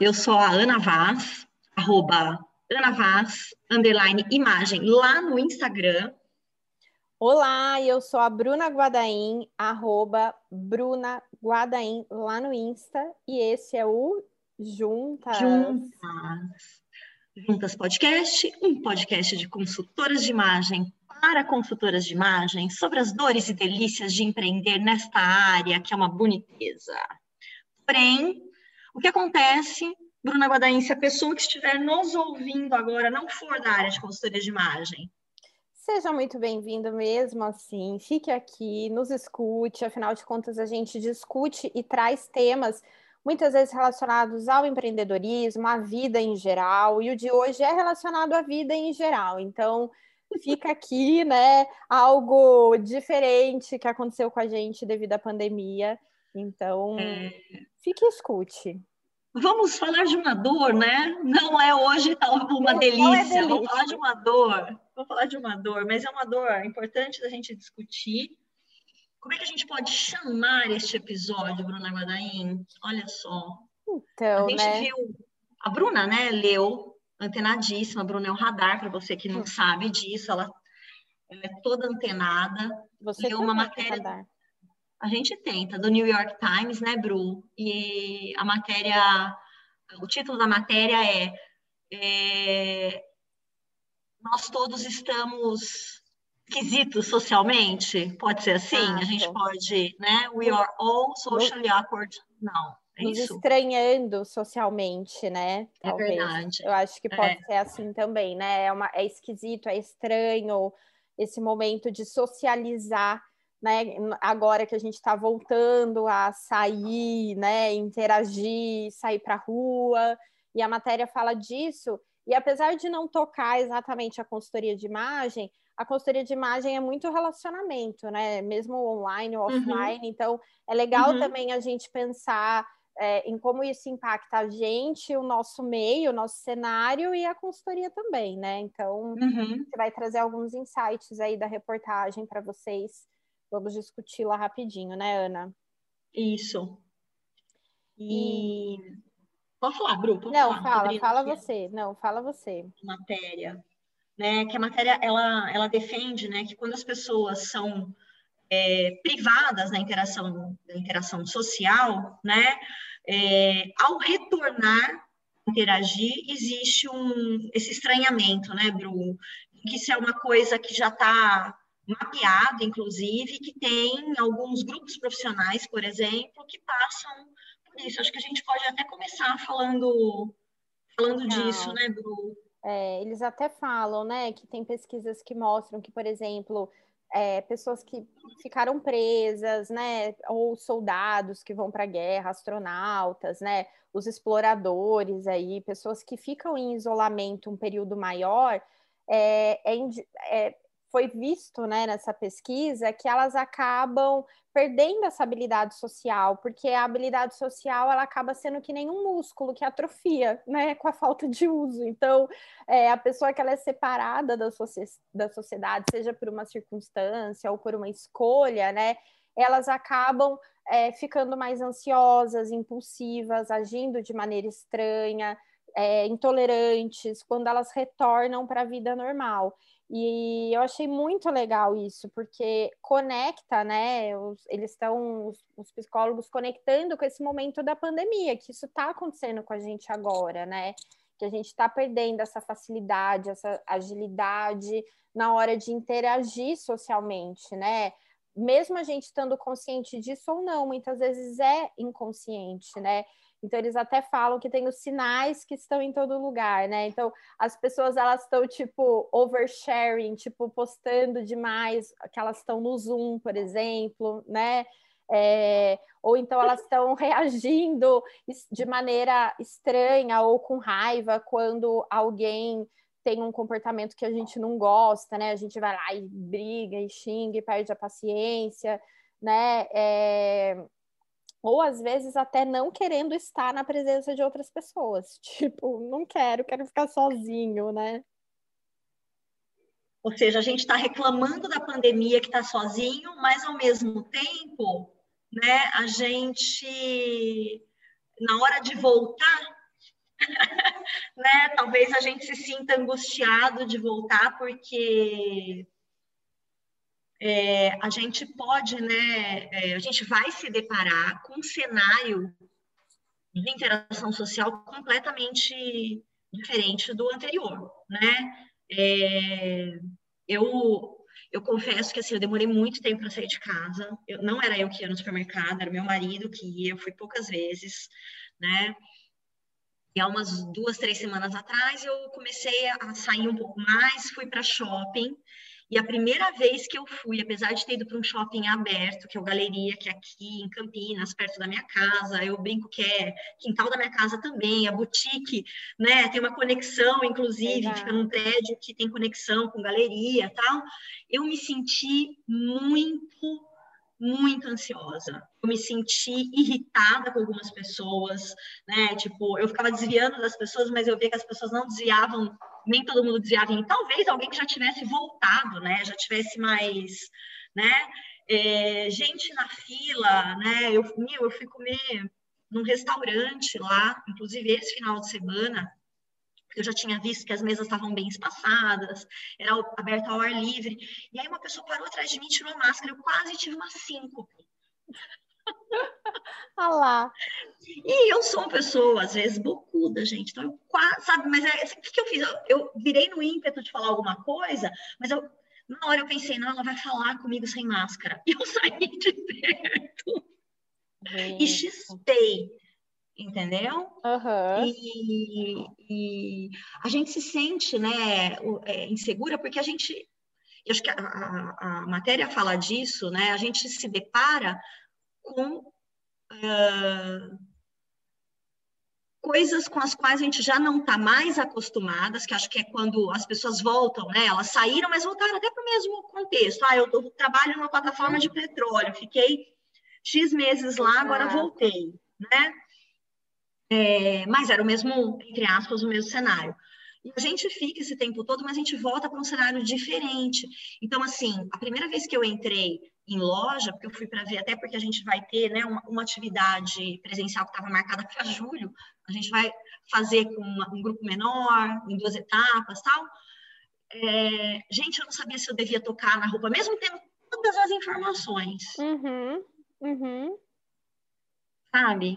eu sou a Ana Vaz, arroba Ana Vaz, underline imagem, lá no Instagram. Olá, eu sou a Bruna Guadaim, arroba Bruna Guadaim, lá no Insta, e esse é o Juntas. Juntas. Juntas Podcast, um podcast de consultoras de imagem para consultoras de imagem sobre as dores e delícias de empreender nesta área que é uma boniteza. Porém, o que acontece Bruna Guadain, se a pessoa que estiver nos ouvindo agora não for da área de consultoria de imagem? Seja muito bem-vindo mesmo assim, fique aqui, nos escute, afinal de contas a gente discute e traz temas muitas vezes relacionados ao empreendedorismo, à vida em geral, e o de hoje é relacionado à vida em geral. Então, fica aqui, né, algo diferente que aconteceu com a gente devido à pandemia. Então, é... fique e escute. Vamos falar de uma dor, né? Não é hoje tal uma delícia. É delícia. Vamos falar de uma dor. Vamos falar de uma dor, mas é uma dor importante da gente discutir. Como é que a gente pode chamar este episódio, Bruna Guadain? Olha só. Então, a gente né? viu a Bruna, né? Leu antenadíssima. A Bruna é um radar para você que não hum. sabe disso. Ela, ela, é toda antenada. Você leu uma matéria. Radar. A gente tenta, do New York Times, né, Bru? E a matéria, o título da matéria é, é Nós todos estamos esquisitos socialmente? Pode ser assim? Ah, a gente pode, né? We are all socially awkward. Não. É Nos isso? estranhando socialmente, né? É Talvez. É verdade. Eu acho que pode é. ser assim também, né? É, uma, é esquisito, é estranho esse momento de socializar né, agora que a gente está voltando a sair, né, interagir, sair para a rua, e a matéria fala disso, e apesar de não tocar exatamente a consultoria de imagem, a consultoria de imagem é muito relacionamento, né, mesmo online ou uhum. offline, uhum. então é legal uhum. também a gente pensar é, em como isso impacta a gente, o nosso meio, o nosso cenário e a consultoria também, né? Então, uhum. você vai trazer alguns insights aí da reportagem para vocês Vamos discutir lá rapidinho, né, Ana? Isso. E. e... Pode falar, Bru? Pode Não, falar, fala, fala você. Não, fala você. Matéria. Né, que a matéria ela, ela defende né, que quando as pessoas são é, privadas da interação, da interação social, né, é, ao retornar interagir, existe um, esse estranhamento, né, Bru? Que isso é uma coisa que já está mapeado, inclusive, que tem alguns grupos profissionais, por exemplo, que passam por isso. Acho que a gente pode até começar falando, falando disso, né, Bru? É, eles até falam, né, que tem pesquisas que mostram que, por exemplo, é, pessoas que ficaram presas, né, ou soldados que vão para a guerra, astronautas, né, os exploradores aí, pessoas que ficam em isolamento um período maior, é, é, é foi visto né, nessa pesquisa que elas acabam perdendo essa habilidade social, porque a habilidade social ela acaba sendo que nem um músculo que atrofia, né, com a falta de uso. Então, é, a pessoa que ela é separada da, da sociedade, seja por uma circunstância ou por uma escolha, né, elas acabam é, ficando mais ansiosas, impulsivas, agindo de maneira estranha, é, intolerantes, quando elas retornam para a vida normal. E eu achei muito legal isso, porque conecta, né? Os, eles estão, os, os, psicólogos, conectando com esse momento da pandemia, que isso está acontecendo com a gente agora, né? Que a gente está perdendo essa facilidade, essa agilidade na hora de interagir socialmente, né? Mesmo a gente estando consciente disso ou não, muitas vezes é inconsciente, né? Então eles até falam que tem os sinais que estão em todo lugar, né? Então as pessoas elas estão tipo oversharing, tipo postando demais que elas estão no Zoom, por exemplo, né? É, ou então elas estão reagindo de maneira estranha ou com raiva quando alguém tem um comportamento que a gente não gosta, né? A gente vai lá e briga e xinga e perde a paciência, né? É, ou às vezes até não querendo estar na presença de outras pessoas. Tipo, não quero, quero ficar sozinho, né? Ou seja, a gente está reclamando da pandemia que está sozinho, mas ao mesmo tempo, né, a gente, na hora de voltar né? Talvez a gente se sinta angustiado de voltar, porque é, a gente pode, né? É, a gente vai se deparar com um cenário de interação social completamente diferente do anterior, né? É, eu eu confesso que assim, eu demorei muito tempo para sair de casa. Eu, não era eu que ia no supermercado, era meu marido que ia, eu fui poucas vezes, né? E há umas duas, três semanas atrás eu comecei a sair um pouco mais, fui para shopping e a primeira vez que eu fui, apesar de ter ido para um shopping aberto, que é o Galeria, que é aqui em Campinas, perto da minha casa, eu brinco que é quintal da minha casa também, a boutique, né? Tem uma conexão, inclusive, fica num prédio que tem conexão com galeria tal. Eu me senti muito muito ansiosa. Eu me senti irritada com algumas pessoas, né? Tipo, eu ficava desviando das pessoas, mas eu via que as pessoas não desviavam, nem todo mundo desviava. E talvez alguém que já tivesse voltado, né? Já tivesse mais, né? É, gente na fila, né? Eu, meu, eu fui comer num restaurante lá, inclusive esse final de semana, eu já tinha visto que as mesas estavam bem espaçadas, era aberto ao ar livre. E aí uma pessoa parou atrás de mim, tirou a máscara, eu quase tive uma síncope. Olha lá. E eu sou uma pessoa, às vezes, bocuda, gente. Então, eu quase, sabe, mas é, o que, que eu fiz? Eu, eu, virei no ímpeto de falar alguma coisa, mas eu, na hora eu pensei, não, ela vai falar comigo sem máscara. E eu saí de perto. Gente. E chispei entendeu? Uhum. E, e, a gente se sente, né, é, insegura porque a gente, eu acho que a, a, a, matéria fala disso, né? A gente se depara com uh, coisas com as quais a gente já não está mais acostumadas, que acho que é quando as pessoas voltam, né? Elas saíram, mas voltaram até para o mesmo contexto. Ah, eu, eu trabalho numa plataforma de petróleo, fiquei X meses lá, agora voltei, né? É, mas era o mesmo, entre aspas, o mesmo cenário. E a gente fica esse tempo todo, mas a gente volta para um cenário diferente. Então, assim, a primeira vez que eu entrei em loja, porque eu fui para ver, até porque a gente vai ter né, uma, uma atividade presencial que estava marcada para julho, a gente vai fazer com uma, um grupo menor, em duas etapas tal. É, gente, eu não sabia se eu devia tocar na roupa, mesmo tendo todas as informações. Uhum, uhum. Sabe?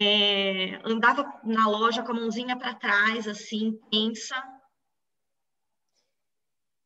é, andava na loja com a mãozinha para trás, assim, tensa.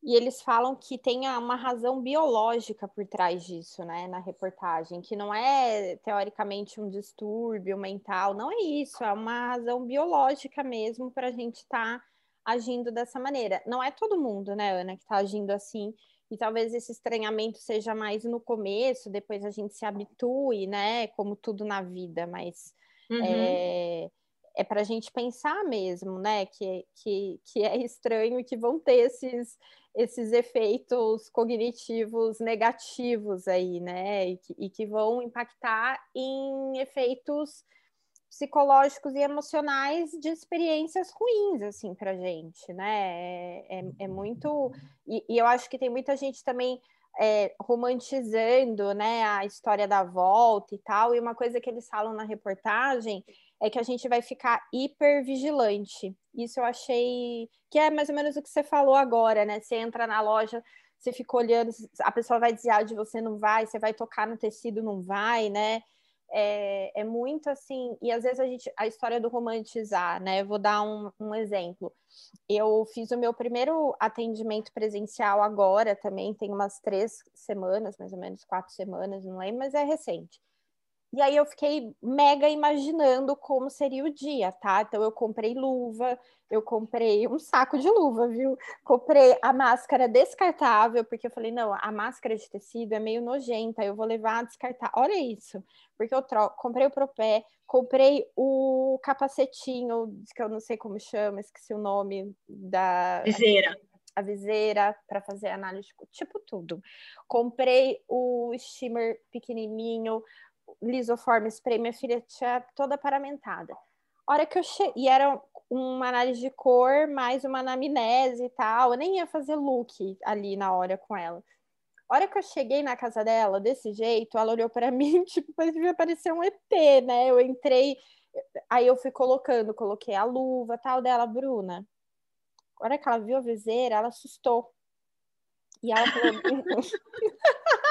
E eles falam que tem uma razão biológica por trás disso, né, na reportagem, que não é teoricamente um distúrbio mental, não é isso, é uma razão biológica mesmo para a gente estar tá agindo dessa maneira. Não é todo mundo, né, Ana, que está agindo assim, e talvez esse estranhamento seja mais no começo, depois a gente se habitue, né, como tudo na vida, mas Uhum. É, é para a gente pensar mesmo, né? Que, que, que é estranho que vão ter esses, esses efeitos cognitivos negativos aí, né? E que, e que vão impactar em efeitos psicológicos e emocionais de experiências ruins, assim, para gente, né? É, é, é muito. E, e, eu acho que tem muita gente também é, romantizando né, a história da volta e tal, e uma coisa que eles falam na reportagem é que a gente vai ficar hiper vigilante. Isso eu achei que é mais ou menos o que você falou agora, né? Você entra na loja, você fica olhando, a pessoa vai dizer ah, de você não vai, você vai tocar no tecido, não vai, né? É, é, muito assim, e às vezes a gente, a história do romantizar, né? vou dar um, um, exemplo. Eu fiz o meu primeiro atendimento presencial agora também, tem umas três semanas, mais ou menos quatro semanas, não lembro, mas é recente. E aí eu fiquei mega imaginando como seria o dia, tá? Então eu comprei luva, eu comprei um saco de luva, viu? Comprei a máscara descartável, porque eu falei, não, a máscara de tecido é meio nojenta, eu vou levar a descartar. Olha isso, porque eu troco, comprei o propé, comprei o capacetinho, que eu não sei como chama, esqueci o nome da viseira. A viseira para fazer análise, tipo tudo. Comprei o steamer pequenininho, lisoforme spray, minha filha tinha toda paramentada. hora que eu cheguei, e era uma análise de cor, mais uma anamnese e tal, eu nem ia fazer look ali na hora com ela. A hora que eu cheguei na casa dela, desse jeito, ela olhou para mim, tipo, devia parecer um ET, né? Eu entrei, Aí eu fui colocando, coloquei a luva, tal dela, Bruna. A hora que ela viu a viseira, ela assustou. E ela falou.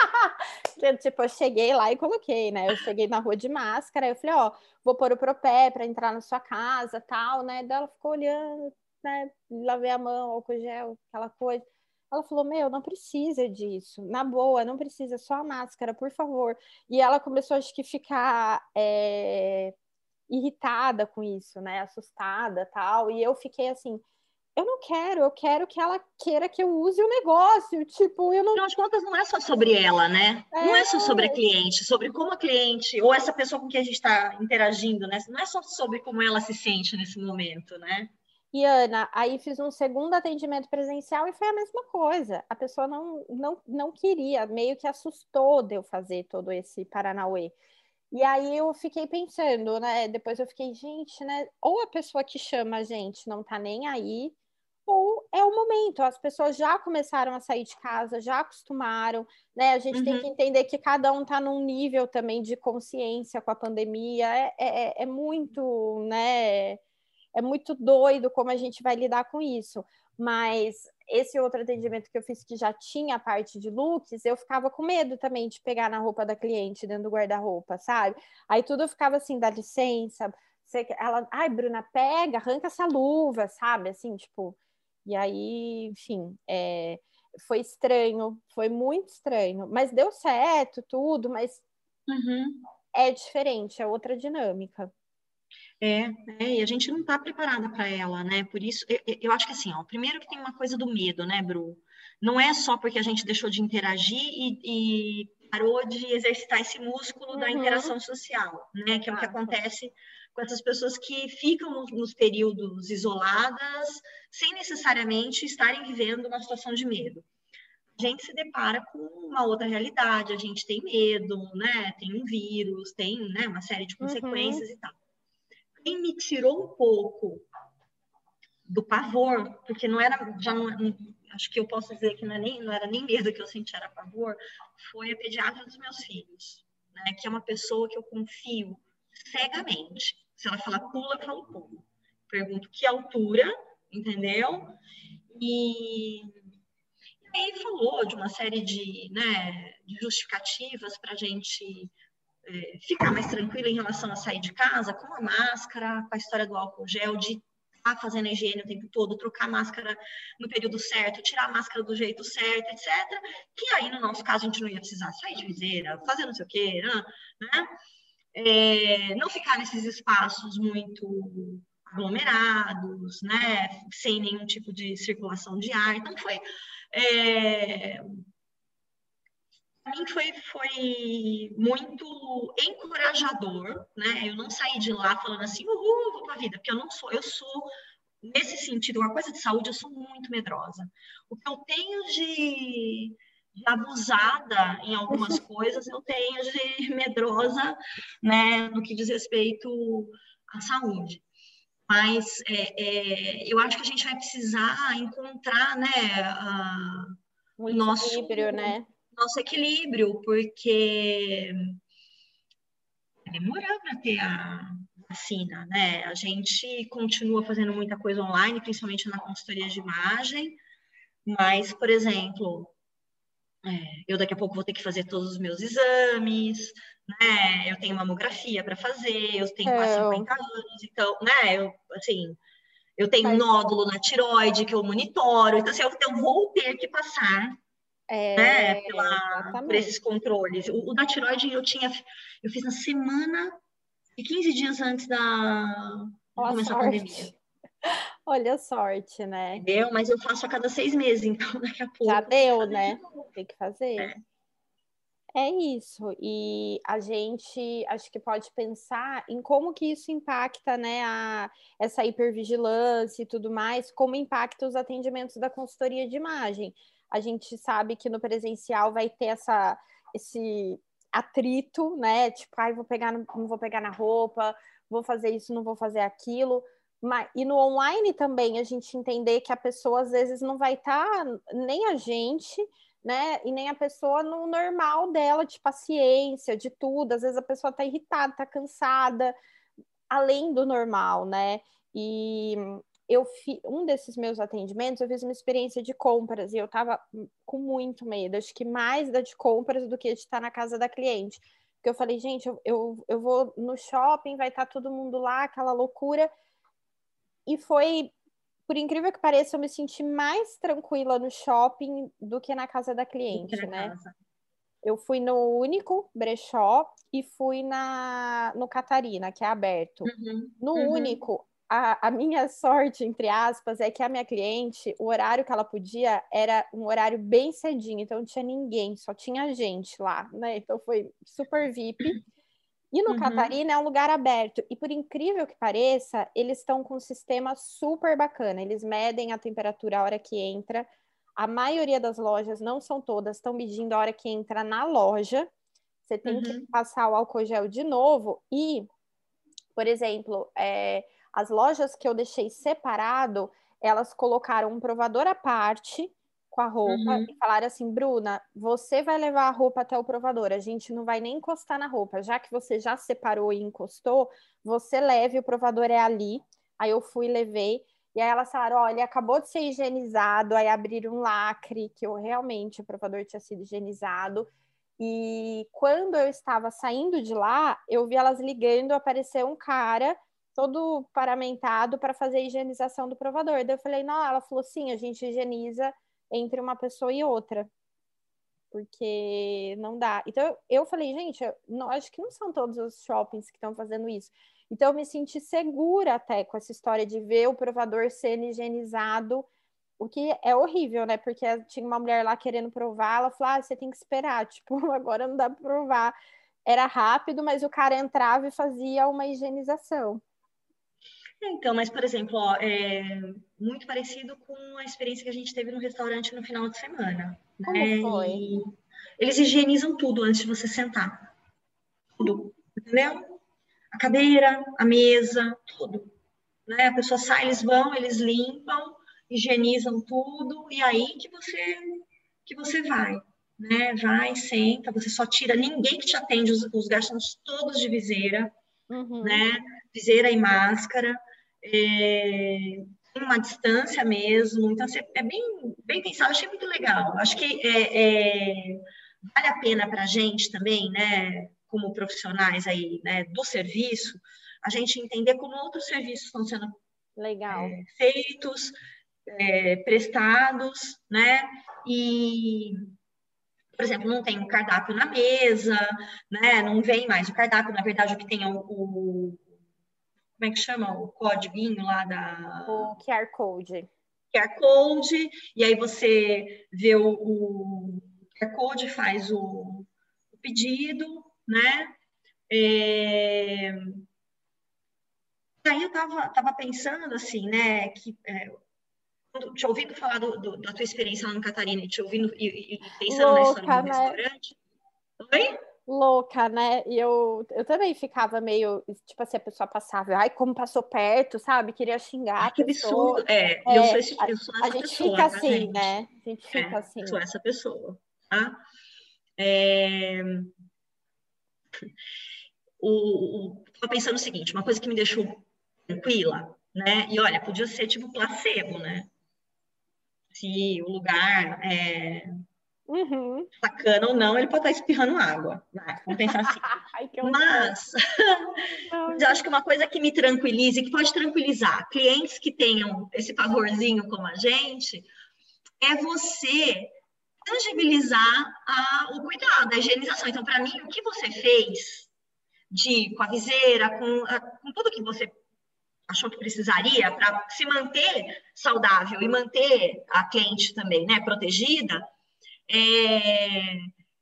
tipo, eu cheguei lá e coloquei, né? Eu cheguei na rua de máscara, eu falei, ó, vou pôr o propé para entrar na sua casa, tal, né? Daí ela ficou olhando, né? Lavei a mão, álcool gel, aquela coisa. Ela falou: Meu, não precisa disso, na boa, não precisa, só a máscara, por favor. E ela começou, acho que, ficar é, irritada com isso, né? Assustada tal. E eu fiquei assim: eu não quero, eu quero que ela queira que eu use o negócio. Tipo, eu não. Afinal de contas, não é só sobre ela, né? É... Não é só sobre a cliente, sobre como a cliente, ou essa pessoa com quem a gente está interagindo, né? Não é só sobre como ela se sente nesse momento, né? E Ana, aí fiz um segundo atendimento presencial e foi a mesma coisa. A pessoa não, não, não queria, meio que assustou de eu fazer todo esse Paranauê. E aí eu fiquei pensando, né? Depois eu fiquei, gente, né? Ou a pessoa que chama a gente não tá nem aí, ou é o momento. As pessoas já começaram a sair de casa, já acostumaram, né? A gente uhum. tem que entender que cada um tá num nível também de consciência com a pandemia. É, é, é muito, né? é muito doido como a gente vai lidar com isso. Mas esse outro atendimento que eu fiz que já tinha a parte de looks, eu ficava com medo também de pegar na roupa da cliente dentro do guarda-roupa, sabe? Aí tudo ficava assim, dá licença. Ela, ai, Bruna, pega, arranca essa luva, sabe? Assim, tipo. E aí, enfim, é, foi estranho, foi muito estranho, mas deu certo, tudo, mas uhum. é diferente, é outra dinâmica. É, é, e a gente não está preparada para ela, né? Por isso, eu, eu, acho que assim, ó, primeiro que tem uma coisa do medo, né, Bru? Não é só porque a gente deixou de interagir e, e parou de exercitar esse músculo uhum. da interação social, né? Que é o que acontece com essas pessoas que ficam nos, períodos isoladas, sem necessariamente estarem vivendo uma situação de medo a gente se depara com uma outra realidade, a gente tem medo, né? Tem um vírus, tem né, uma série de uhum. consequências uhum. e tal quem me tirou um pouco do pavor, porque não era, já não, acho que eu posso dizer que não, é nem, não era nem medo que eu senti, era pavor, foi a pediatra dos meus filhos, né, que é uma pessoa que eu confio cegamente. Se ela falar pula, eu falo pula. Pergunto que altura, entendeu? E, e aí falou de uma série de, né, de justificativas para a gente é, ficar mais tranquila em relação a sair de casa, com a máscara, com a história do álcool gel, de estar tá fazendo a higiene o tempo todo, trocar a máscara no período certo, tirar a máscara do jeito certo, etc. Que aí, no nosso caso, a gente não ia precisar sair de viseira, fazer não sei o quê, né? É, não ficar nesses espaços muito aglomerados, né? Sem nenhum tipo de circulação de ar. Então, foi. É, para mim foi, foi muito encorajador, né? Eu não saí de lá falando assim, uhul, vou para a vida, porque eu não sou, eu sou, nesse sentido, uma coisa de saúde, eu sou muito medrosa. O que eu tenho de abusada em algumas coisas, eu tenho de medrosa, né, no que diz respeito à saúde. Mas é, é, eu acho que a gente vai precisar encontrar, né, o nosso equilíbrio, né? nosso equilíbrio, porque demorar para ter a vacina, né? A gente continua fazendo muita coisa online, principalmente na consultoria de imagem, mas, por exemplo, é, eu daqui a pouco vou ter que fazer todos os meus exames, né? Eu tenho mamografia para fazer, eu tenho quase 50 anos, então, né? Eu, assim, eu tenho um nódulo na tiroide que eu monitoro, então, assim, eu, eu vou ter que passar é, né, pela, por esses controles. O, o, da tiroide eu tinha, eu fiz na semana e 15 dias antes da começar a pandemia. Olha a sorte, né? Deu, mas eu faço a cada seis meses, então daqui a pouco. Já deu, né? Tem que fazer. É. É isso, e a gente acho que pode pensar em como que isso impacta, né, a, essa hipervigilância e tudo mais, como impacta os atendimentos da consultoria de imagem a gente sabe que no presencial vai ter essa, esse atrito, né? Tipo, ai, vou pegar, não vou pegar na roupa, vou fazer isso, não vou fazer aquilo. Mas, e no online também a gente entender que a pessoa às vezes não vai estar, tá, nem a gente, né? E nem a pessoa no normal dela, de paciência, de tudo. Às vezes a pessoa está irritada, está cansada. além do normal, né? E eu fi, um desses meus atendimentos, eu fiz uma experiência de compras e eu tava com muito medo, acho que mais da de compras do que de estar na casa da cliente. Porque eu falei, gente, eu, eu, eu vou no shopping, vai estar todo mundo lá, aquela loucura. E foi, por incrível que pareça, eu me senti mais tranquila no shopping do que na casa da cliente, né? Casa. Eu fui no único brechó e fui na no Catarina, que é aberto. Uhum, no uhum. único, a, a, minha sorte, entre aspas, é que a minha cliente, o horário que ela podia era um horário bem cedinho, então não tinha ninguém, só tinha gente lá, né? Então foi super VIP. E no uhum. Catarina é um lugar aberto. E por incrível que pareça, eles estão com um sistema super bacana. Eles medem a temperatura a hora que entra. A maioria das lojas, não são todas, estão medindo a hora que entra na loja. Você tem uhum. que passar o álcool gel de novo. E, por exemplo, é, as lojas que eu deixei separado, elas colocaram um provador à parte com a roupa uhum. e falaram assim, Bruna, você vai levar a roupa até o provador, a gente não vai nem encostar na roupa, já que você já separou e encostou, você leve, o provador é ali. Aí eu fui e levei, e aí elas falaram, olha, acabou de ser higienizado, aí abriram um lacre, que eu realmente, o provador tinha sido higienizado, e quando eu estava saindo de lá, eu vi elas ligando, apareceu um cara todo paramentado para fazer a higienização do provador. Daí eu falei, não, ela falou, sim, a gente higieniza entre uma pessoa e outra. Porque não dá. Então eu falei, gente, eu não, acho que não são todos os shoppings que estão fazendo isso. Então eu me senti segura até com essa história de ver o provador sendo higienizado, o que é horrível, né? Porque tinha uma mulher lá querendo provar, ela falou: ah, você tem que esperar, tipo, agora não dá para provar. Era rápido, mas o cara entrava e fazia uma higienização. Então, mas, por exemplo, ó, é muito parecido com a experiência que a gente teve no restaurante no final de semana. Como né? foi? E eles higienizam tudo antes de você sentar. Tudo, entendeu? A cadeira, a mesa, tudo. Né? A pessoa sai, eles vão, eles limpam, higienizam tudo, e aí que você, que você vai. Né? Vai, senta, você só tira, ninguém que te atende, os, os garçons todos de viseira, uhum. né? Viseira e máscara é, uma distância mesmo, então assim, é bem, bem pensado, achei muito legal. Acho que é, é, vale a pena para a gente também, né, como profissionais aí, né, do serviço, a gente entender como outros serviços estão sendo legal. É, feitos, é, prestados, né, e por exemplo, não tem um cardápio na mesa, né? Não vem mais o cardápio, na verdade, o que tem é o, o como é que chama o código lá da. O QR Code. QR Code, e aí você vê o, o QR Code, faz o, o pedido, né? É... Aí eu tava, tava pensando assim, né, que é, te ouvindo falar do, do, da tua experiência lá no Catarina, te ouvindo e, e pensando Louca, na história do né? restaurante. Oi? Louca, né? E eu, eu também ficava meio, tipo assim, a pessoa passava, ai, como passou perto, sabe? Queria xingar. Ai, que absurdo. É, é, eu sou, esse, eu sou essa a gente pessoa, fica tá, assim, gente? né? A gente fica é, assim. Sou essa pessoa, tá? É... O, o, tô pensando o seguinte, uma coisa que me deixou tranquila, né? E olha, podia ser tipo placebo, né? Se o lugar é, Uhum. Sacana ou não, ele pode estar espirrando água. Né? Vamos pensar assim. Ai, Mas eu acho que uma coisa que me tranquilize, que pode tranquilizar clientes que tenham esse pavorzinho como a gente, é você tangibilizar a, o cuidado, a higienização. Então, para mim, o que você fez de com a viseira, com, a, com tudo que você achou que precisaria para se manter saudável e manter a cliente também, né, protegida, é,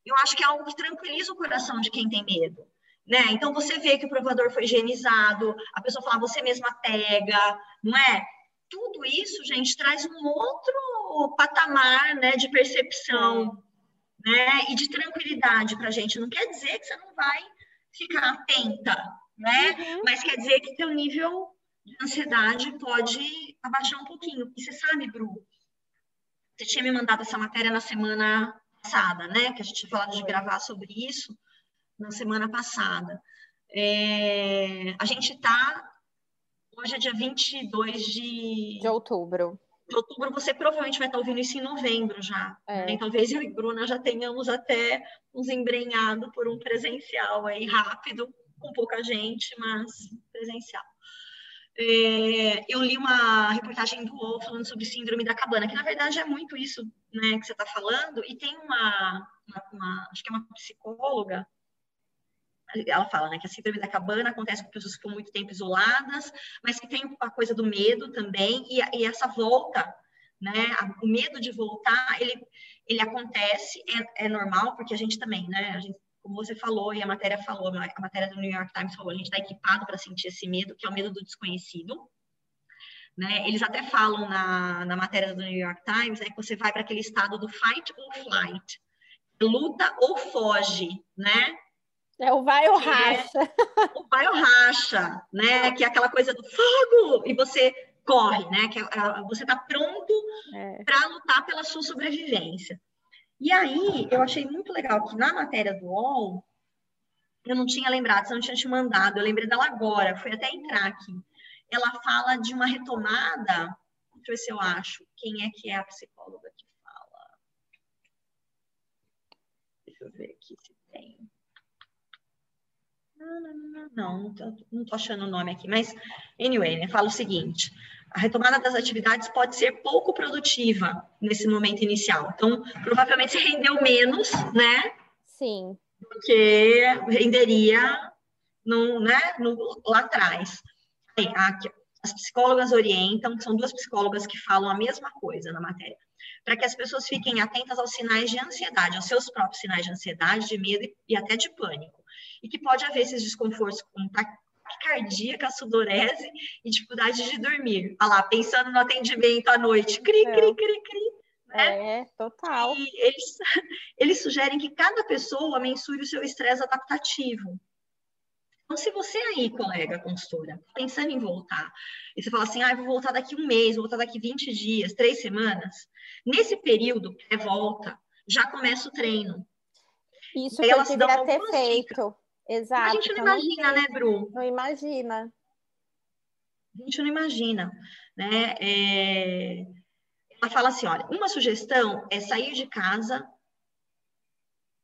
eu acho que é algo que tranquiliza o coração de quem tem medo. Né? Então, você vê que o provador foi higienizado, a pessoa fala, você mesma pega, não é? Tudo isso, gente, traz um outro patamar né, de percepção né, e de tranquilidade para a gente. Não quer dizer que você não vai ficar atenta, né? Uhum. Mas quer dizer que seu nível de ansiedade pode abaixar um pouquinho. E você sabe, Bru, você tinha me mandado essa matéria na semana passada, né? Que a gente tinha falado de gravar sobre isso na semana passada. É, a gente está, hoje é dia 22 de... De outubro. De outubro, você provavelmente vai estar ouvindo isso em novembro já. É. Né? Talvez eu e Bruna já tenhamos até nos embrenhado por um presencial aí rápido, com pouca gente, mas presencial. É, eu li uma reportagem do UOL falando sobre síndrome da cabana, que na verdade é muito isso né, que você está falando, e tem uma, uma, uma, acho que é uma psicóloga, ela fala né, que a síndrome da cabana acontece com pessoas que ficam muito tempo isoladas, mas que tem a coisa do medo também, e, e essa volta, né, o medo de voltar, ele, ele acontece, é, é normal, porque a gente também, né, a gente como você falou e a matéria falou, a matéria do New York Times falou, a gente está equipado para sentir esse medo, que é o medo do desconhecido. Né? Eles até falam na, na matéria do New York Times né, que você vai para aquele estado do fight or flight, luta ou foge, né? É o vai ou é racha. É, o vai ou racha, né? Que é aquela coisa do fogo e você corre, né? Que é, é você está pronto é. para lutar pela sua sobrevivência. E aí, eu achei muito legal que na matéria do UOL, eu não tinha lembrado, você não tinha te mandado, eu lembrei dela agora, fui até entrar aqui. Ela fala de uma retomada, deixa eu ver se eu acho, quem é que é a psicóloga que fala. Deixa eu ver aqui se tem. Não, não, não, não, não tô, não tô achando o nome aqui, mas, anyway, né, fala o seguinte, a retomada das atividades pode ser pouco produtiva nesse momento inicial. Então, provavelmente você rendeu menos, né? Sim. Do que renderia no, né, no, lá atrás. Aqui, as psicólogas orientam, são duas psicólogas que falam a mesma coisa na matéria, para que as pessoas fiquem atentas aos sinais de ansiedade, aos seus próprios sinais de ansiedade, de medo e até de pânico. E que pode haver esses desconfortos como cardíaca, sudorese e dificuldade de dormir. Olha lá, pensando no atendimento à noite. Cri, é. cri, cri, cri. Né? É, total. E eles, eles sugerem que cada pessoa mensure o seu estresse adaptativo. Então, se você aí, colega consultora, pensando em voltar, e você fala assim, ah, vou voltar daqui um mês, vou voltar daqui 20 dias, três semanas, nesse período pré-volta, já começa o treino. Isso que eu deveria ter feito. Exato. A gente não imagina, né, Bru? Não imagina. A gente não imagina, né? É... Ela fala assim, olha, uma sugestão é sair de casa...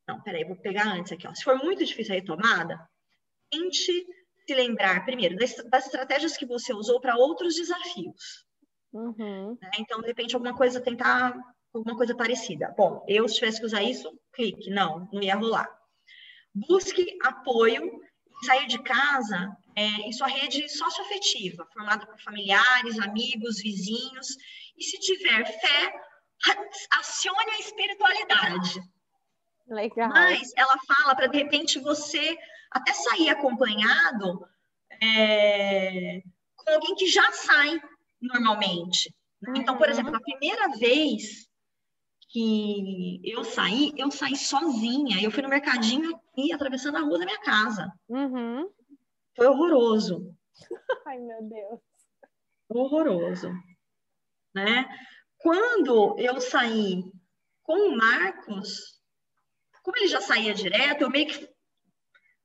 Não, peraí, vou pegar antes aqui, ó. Se for muito difícil a retomada, tente se lembrar, primeiro, das, das estratégias que você usou para outros desafios. Uhum. Né? Então, de repente, alguma coisa, tentar alguma coisa parecida. Bom, eu, se tivesse que usar isso, clique. Não, não ia rolar busque apoio, sair de casa é, em sua rede socioafetiva, formada por familiares, amigos, vizinhos, e se tiver fé, acione a espiritualidade. Legal. Mas ela fala para de repente você até sair acompanhado é, com alguém que já sai normalmente. Então, por uhum. exemplo, a primeira vez que eu saí, eu saí sozinha. Eu fui no mercadinho aqui, atravessando a rua da minha casa. Uhum. Foi horroroso. Ai, meu Deus. Horroroso. Né? Quando eu saí com o Marcos, como ele já saía direto, eu meio que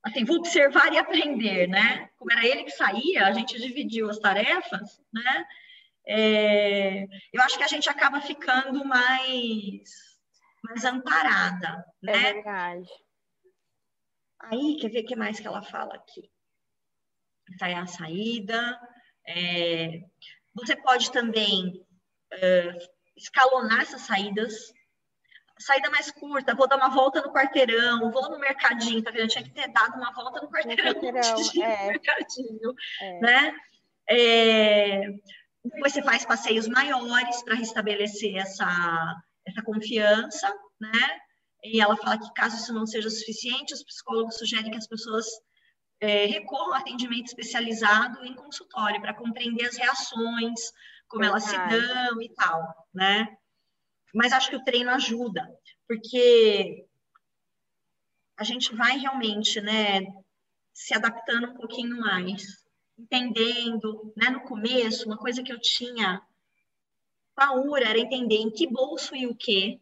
assim, vou observar e aprender, né? Como era ele que saía, a gente dividiu as tarefas, né? é, eu acho que a gente acaba ficando mais, mais amparada, né? É verdade. Aí, quer ver o que mais que ela fala aqui? Tá a saída. É, você pode também é, escalonar essas saídas. Saída mais curta, vou dar uma volta no quarteirão, vou no mercadinho, tá vendo? Eu tinha que ter dado uma volta no quarteirão, no quarteirão é. mercadinho, é. né? É, depois você faz passeios maiores para restabelecer essa, essa confiança, né? E ela fala que caso isso não seja suficiente, os psicólogos sugerem que as pessoas é, recorram ao atendimento especializado em consultório para compreender as reações, como elas se dão e tal, né? Mas acho que o treino ajuda, porque a gente vai realmente, né, se adaptando um pouquinho mais entendendo, né, no começo, uma coisa que eu tinha paura era entender em que bolso e o quê,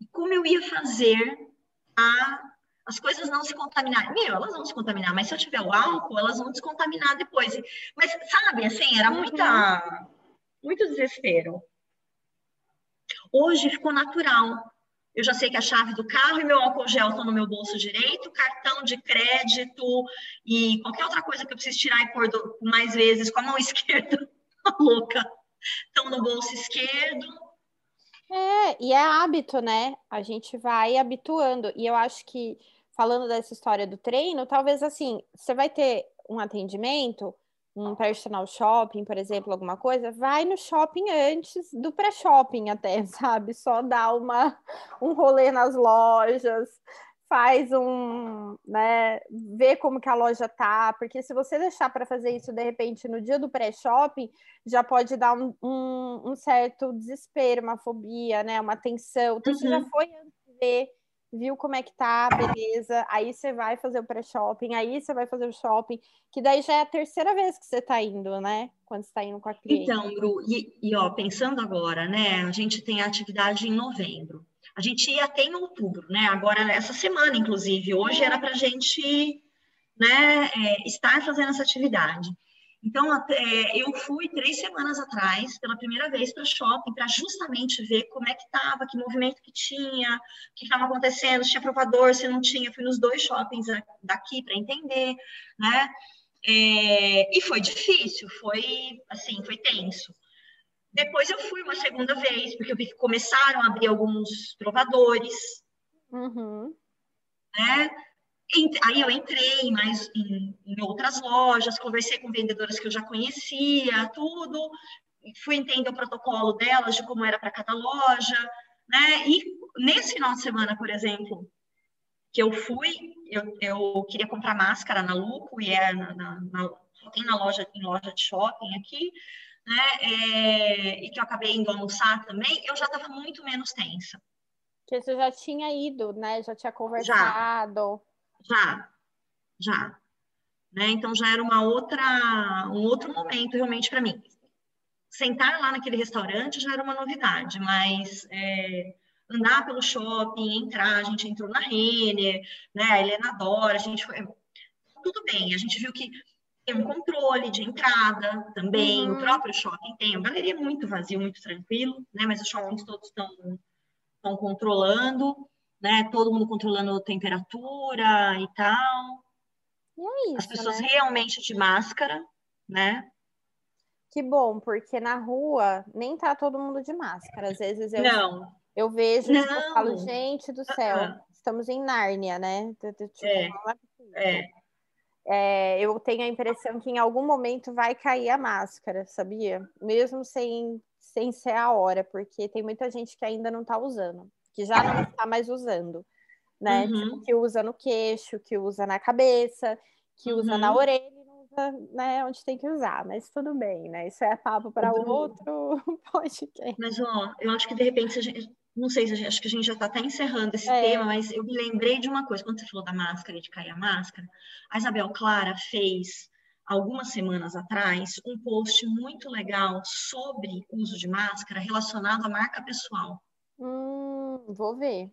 e como eu ia fazer a as coisas não se contaminarem. Meu, elas vão se contaminar, mas se eu tiver o álcool, elas vão descontaminar depois. Mas, sabe, assim, era muita, muito desespero. Hoje ficou natural. Eu já sei que a chave do carro e meu álcool gel estão no meu bolso direito, cartão de crédito e qualquer outra coisa que eu preciso tirar e pôr do, mais vezes com a mão esquerda, louca, estão no bolso esquerdo. É, e é hábito, né? A gente vai habituando. E eu acho que, falando dessa história do treino, talvez assim, você vai ter um atendimento, um personal shopping, por exemplo, alguma coisa, vai no shopping antes do pré-shopping até, sabe? Só dá uma, um rolê nas lojas, faz um, né, vê como que a loja tá, porque se você deixar para fazer isso de repente no dia do pré-shopping, já pode dar um, um, um, certo desespero, uma fobia, né, uma tensão. Então uhum. você já uhum. foi antes ver, viu como é que tá, beleza. Aí você vai fazer o pré-shopping, aí você vai fazer o shopping, que daí já é a terceira vez que você tá indo, né? Quando você tá indo com a cliente. Então, Bru, e, e ó, pensando agora, né, a gente tem a atividade em novembro. A gente ia até em outubro, né? Agora, essa semana, inclusive, hoje era para a gente né, é, estar fazendo essa atividade. Então, até, eu fui três semanas atrás, pela primeira vez, para shopping, para justamente ver como é que estava, que movimento que tinha, o que estava acontecendo, se tinha provador, se não tinha. Fui nos dois shoppings daqui para entender, né? É, e foi difícil, foi assim, foi tenso. Depois eu fui uma segunda vez, porque eu vi que começaram a abrir alguns provadores. Uhum. Né? Aí eu entrei mais em, em, outras lojas, conversei com vendedoras que eu já conhecia, tudo. Fui entender o protocolo delas, de como era para cada loja. Né? E nesse final de semana, por exemplo, que eu fui, eu, eu queria comprar máscara na Lupo, e é na, na, na, tem na loja, em loja de shopping aqui né, é, e que eu acabei indo almoçar também, eu já estava muito menos tensa. Que você já tinha ido, né? Já tinha conversado. Já, já. já. Né? Então já era uma outra, um outro momento realmente para mim. Sentar lá naquele restaurante já era uma novidade, mas é, andar pelo shopping, entrar, a gente entrou na Renner, né? A Helena adora, a gente foi. Tudo bem, a gente viu que tem um controle de entrada também, uhum. o próprio shopping tem, a galeria é muito vazio, muito tranquilo, né? Mas os shoppings todos estão estão controlando, né? Todo mundo controlando temperatura e tal. E é isso, As pessoas né? realmente de máscara, né? Que bom, porque na rua nem tá todo mundo de máscara. Às vezes eu, não. eu vejo e falo, gente do céu, uh -uh. estamos em Nárnia, né? Tipo, é. é é, eu tenho a impressão que em algum momento vai cair a máscara, sabia? Mesmo sem, sem ser a hora, porque tem muita gente que ainda não está usando, que já não está mais usando, né? Uhum. Tipo, que usa no queixo, que usa na cabeça, que uhum. usa na uhum. orelha e não usa né, onde tem que usar, mas tudo bem, né? Isso é papo para outro podcast. Mas, ó, eu acho que de repente a gente não sei, acho que a gente já está até encerrando esse é. tema, mas eu me lembrei de uma coisa, quando você falou da máscara e de cair a máscara, a Isabel Clara fez, algumas semanas atrás, um post muito legal sobre uso de máscara relacionado à marca pessoal. Hum, vou ver.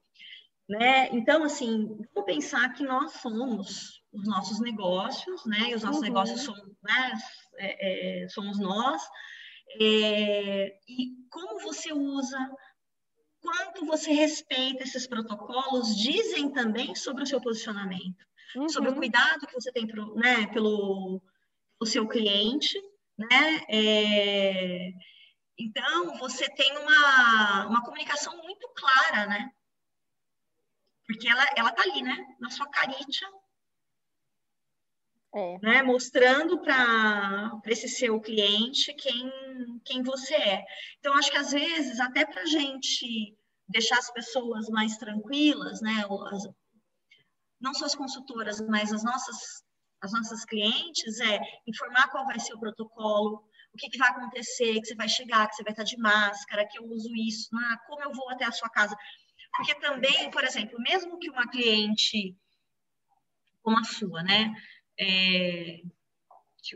Né? Então, assim, vou pensar que nós somos os nossos negócios, né? E os nossos uhum. negócios são, né? É, é, somos nós. É, e como você usa quanto você respeita esses protocolos dizem também sobre o seu posicionamento, uhum. sobre o cuidado que você tem pro, né, pelo o seu cliente, né? É, então você tem uma, uma comunicação muito clara, né? Porque ela ela tá ali, né? Na sua carita, é. né? Mostrando para esse seu cliente quem quem você é. Então, acho que às vezes, até para a gente deixar as pessoas mais tranquilas, né? As, não só as consultoras, mas as nossas, as nossas clientes, é informar qual vai ser o protocolo, o que, que vai acontecer, que você vai chegar, que você vai estar de máscara, que eu uso isso, né? como eu vou até a sua casa. Porque também, por exemplo, mesmo que uma cliente como a sua, né? É,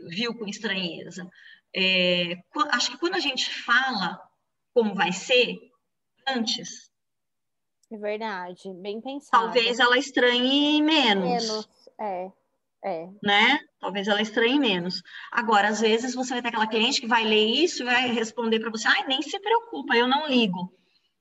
viu com estranheza, é, acho que quando a gente fala como vai ser, antes, É verdade, bem pensado. Talvez ela estranhe menos. Menos, é. É. Né? Talvez ela estranhe menos. Agora, às vezes, você vai ter aquela cliente que vai ler isso e vai responder para você, ai, nem se preocupa, eu não ligo.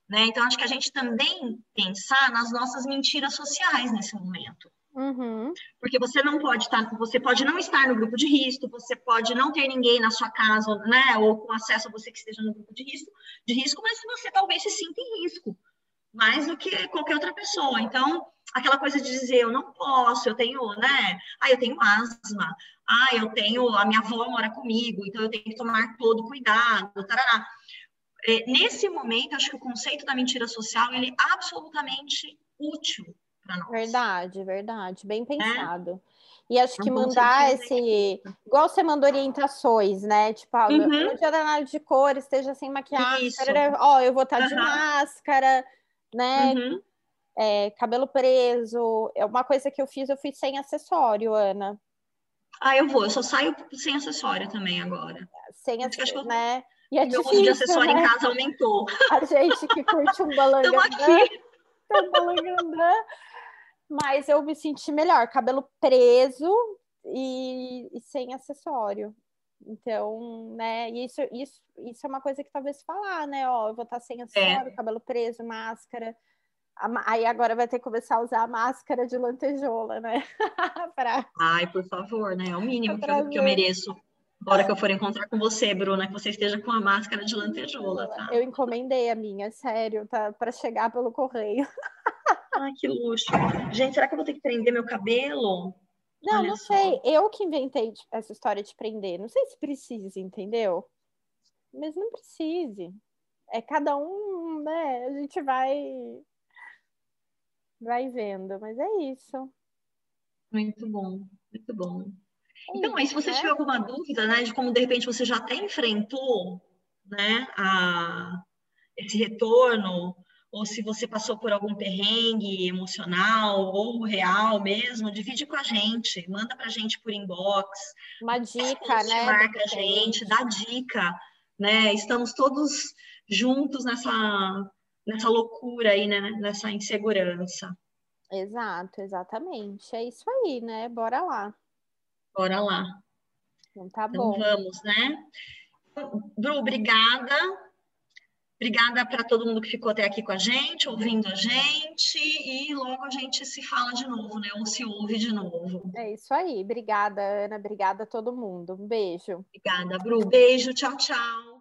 Né? Então, acho que a gente também pensar nas nossas mentiras sociais nesse momento. Uhum. Porque você não pode estar, você pode não estar no grupo de risco, você pode não ter ninguém na sua casa, né, ou com acesso a você que esteja no grupo de risco, de risco, mas você talvez se sinta em risco mais do que qualquer outra pessoa. Então, aquela coisa de dizer eu não posso, eu tenho, né? Ah, eu tenho asma. Ah, eu tenho, a minha avó mora comigo, então eu tenho que tomar todo cuidado, tarará. É, nesse momento, acho que o conceito da mentira social, ele é absolutamente útil para nós. Verdade, verdade. Bem é? pensado. É? E acho que mandar esse. Igual você manda orientações, né? Tipo, ah, uhum. no dia da análise de cor, esteja sem maquiagem. Ó, oh, eu vou estar uhum. de máscara, né? Uhum. É, cabelo preso. É uma coisa que eu fiz, eu fiz sem acessório, Ana. Ah, eu vou, eu só saio sem acessório também agora. Sem acessório, né? E é meu uso de acessório né? em casa aumentou. A gente que curte um balangandã. aqui. Um balangandã. Mas eu me senti melhor, cabelo preso e, e sem acessório. Então, né, isso, isso, isso é uma coisa que talvez falar, né? Ó, eu vou estar sem acessório, é. cabelo preso, máscara. Aí agora vai ter que começar a usar a máscara de lantejola, né? pra... Ai, por favor, né? É o mínimo que eu, que eu, mereço. Agora que eu for encontrar com você, Bruna, que você esteja com a máscara de lantejola, tá? Eu encomendei a minha, sério, tá? Para chegar pelo correio. Ai, que luxo. Gente, será que eu vou ter que prender meu cabelo? Não, Olha não só. sei. Eu que inventei essa história de prender. Não sei se precisa, entendeu? Mas não precise. É cada um, né? A gente vai vai vendo, mas é isso. Muito bom, muito bom. É então, aí, se você né? tiver alguma dúvida, né, de como de repente você já até enfrentou, né, a, esse retorno, ou se você passou por algum perrengue emocional ou real mesmo, divide com a gente, manda para a gente por inbox. Uma dica, né? Marca a gente, dá dica, né? Estamos todos juntos nessa nessa loucura aí, né? Nessa insegurança. Exato, exatamente. É isso aí, né? Bora lá. Bora lá. Então tá então, bom. vamos, né? Bru, obrigada. Obrigada para todo mundo que ficou até aqui com a gente, ouvindo a gente, e logo a gente se fala de novo, né? Ou se ouve de novo. É isso aí. Obrigada, Ana. Obrigada a todo mundo. Um beijo. Obrigada, Bru. Beijo. Tchau, tchau.